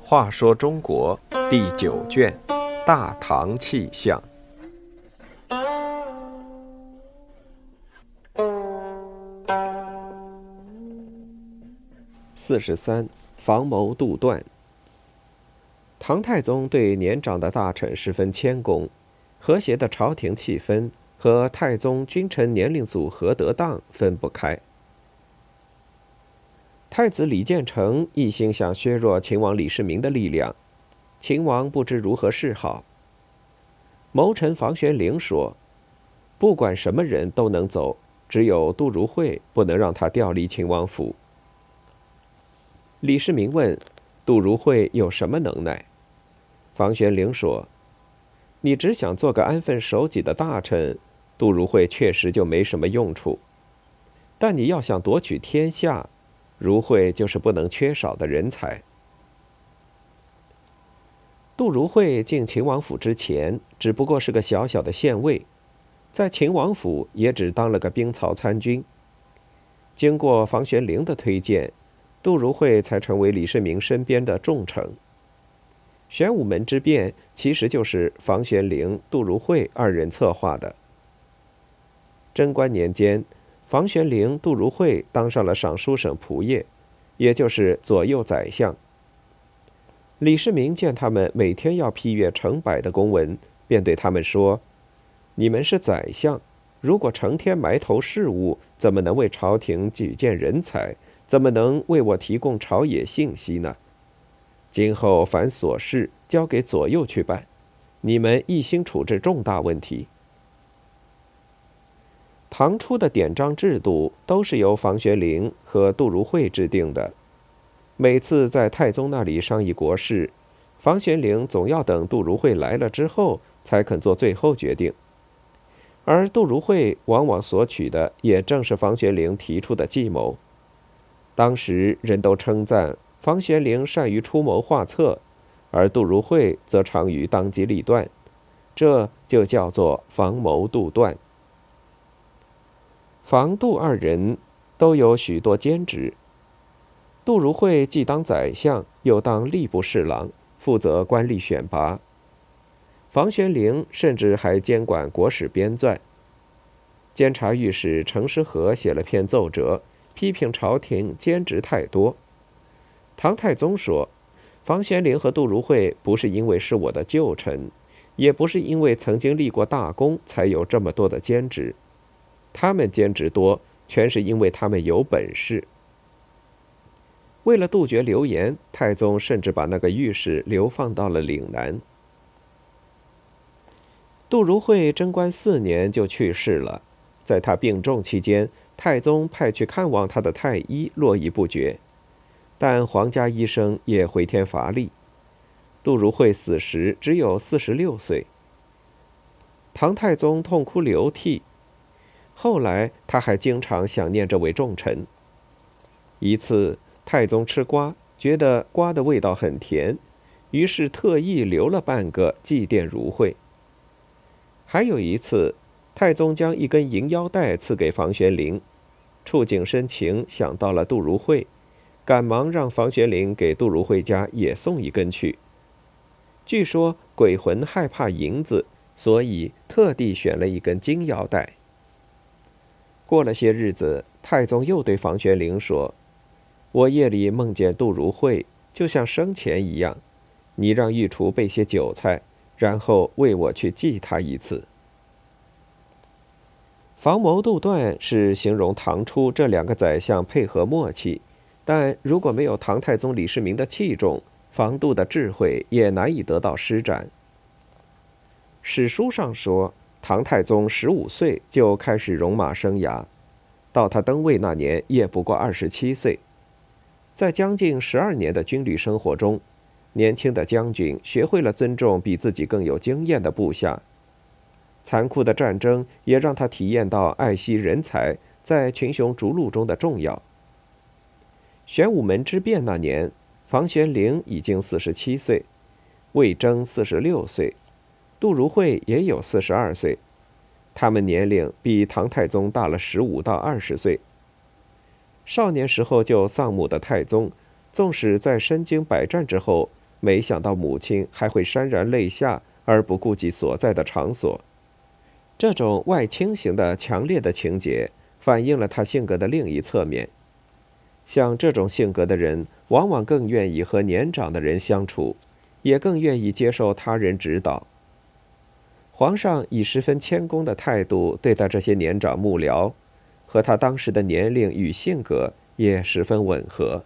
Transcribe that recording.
话说中国第九卷《大唐气象》四十三，防谋杜断。唐太宗对年长的大臣十分谦恭，和谐的朝廷气氛和太宗君臣年龄组合得当分不开。太子李建成一心想削弱秦王李世民的力量，秦王不知如何是好。谋臣房玄龄说：“不管什么人都能走，只有杜如晦不能让他调离秦王府。”李世民问：“杜如晦有什么能耐？”房玄龄说：“你只想做个安分守己的大臣，杜如晦确实就没什么用处。但你要想夺取天下，”如晦就是不能缺少的人才。杜如晦进秦王府之前，只不过是个小小的县尉，在秦王府也只当了个兵曹参军。经过房玄龄的推荐，杜如晦才成为李世民身边的重臣。玄武门之变其实就是房玄龄、杜如晦二人策划的。贞观年间。房玄龄、杜如晦当上了尚书省仆射，也就是左右宰相。李世民见他们每天要批阅成百的公文，便对他们说：“你们是宰相，如果成天埋头事务，怎么能为朝廷举荐人才？怎么能为我提供朝野信息呢？今后凡琐事交给左右去办，你们一心处置重大问题。”唐初的典章制度都是由房玄龄和杜如晦制定的。每次在太宗那里商议国事，房玄龄总要等杜如晦来了之后才肯做最后决定，而杜如晦往往索取的也正是房玄龄提出的计谋。当时人都称赞房玄龄善于出谋划策，而杜如晦则长于当机立断，这就叫做防谋杜断。房杜二人都有许多兼职。杜如晦既当宰相，又当吏部侍郎，负责官吏选拔。房玄龄甚至还监管国史编纂。监察御史程师和写了篇奏折，批评朝廷兼职太多。唐太宗说：“房玄龄和杜如晦不是因为是我的旧臣，也不是因为曾经立过大功才有这么多的兼职。”他们兼职多，全是因为他们有本事。为了杜绝流言，太宗甚至把那个御史流放到了岭南。杜如晦贞观四年就去世了，在他病重期间，太宗派去看望他的太医络绎不绝，但皇家医生也回天乏力。杜如晦死时只有四十六岁。唐太宗痛哭流涕。后来，他还经常想念这位重臣。一次，太宗吃瓜，觉得瓜的味道很甜，于是特意留了半个祭奠如晦。还有一次，太宗将一根银腰带赐给房玄龄，触景生情，想到了杜如晦，赶忙让房玄龄给杜如晦家也送一根去。据说鬼魂害怕银子，所以特地选了一根金腰带。过了些日子，太宗又对房玄龄说：“我夜里梦见杜如晦，就像生前一样。你让御厨备些酒菜，然后为我去祭他一次。”防谋杜断是形容唐初这两个宰相配合默契，但如果没有唐太宗李世民的器重，防杜的智慧也难以得到施展。史书上说。唐太宗十五岁就开始戎马生涯，到他登位那年也不过二十七岁。在将近十二年的军旅生活中，年轻的将军学会了尊重比自己更有经验的部下。残酷的战争也让他体验到爱惜人才在群雄逐鹿中的重要。玄武门之变那年，房玄龄已经四十七岁，魏征四十六岁。杜如晦也有四十二岁，他们年龄比唐太宗大了十五到二十岁。少年时候就丧母的太宗，纵使在身经百战之后，没想到母亲还会潸然泪下而不顾及所在的场所。这种外倾型的强烈的情节，反映了他性格的另一侧面。像这种性格的人，往往更愿意和年长的人相处，也更愿意接受他人指导。皇上以十分谦恭的态度对待这些年长幕僚。和他当时的年龄与性格也十分吻合。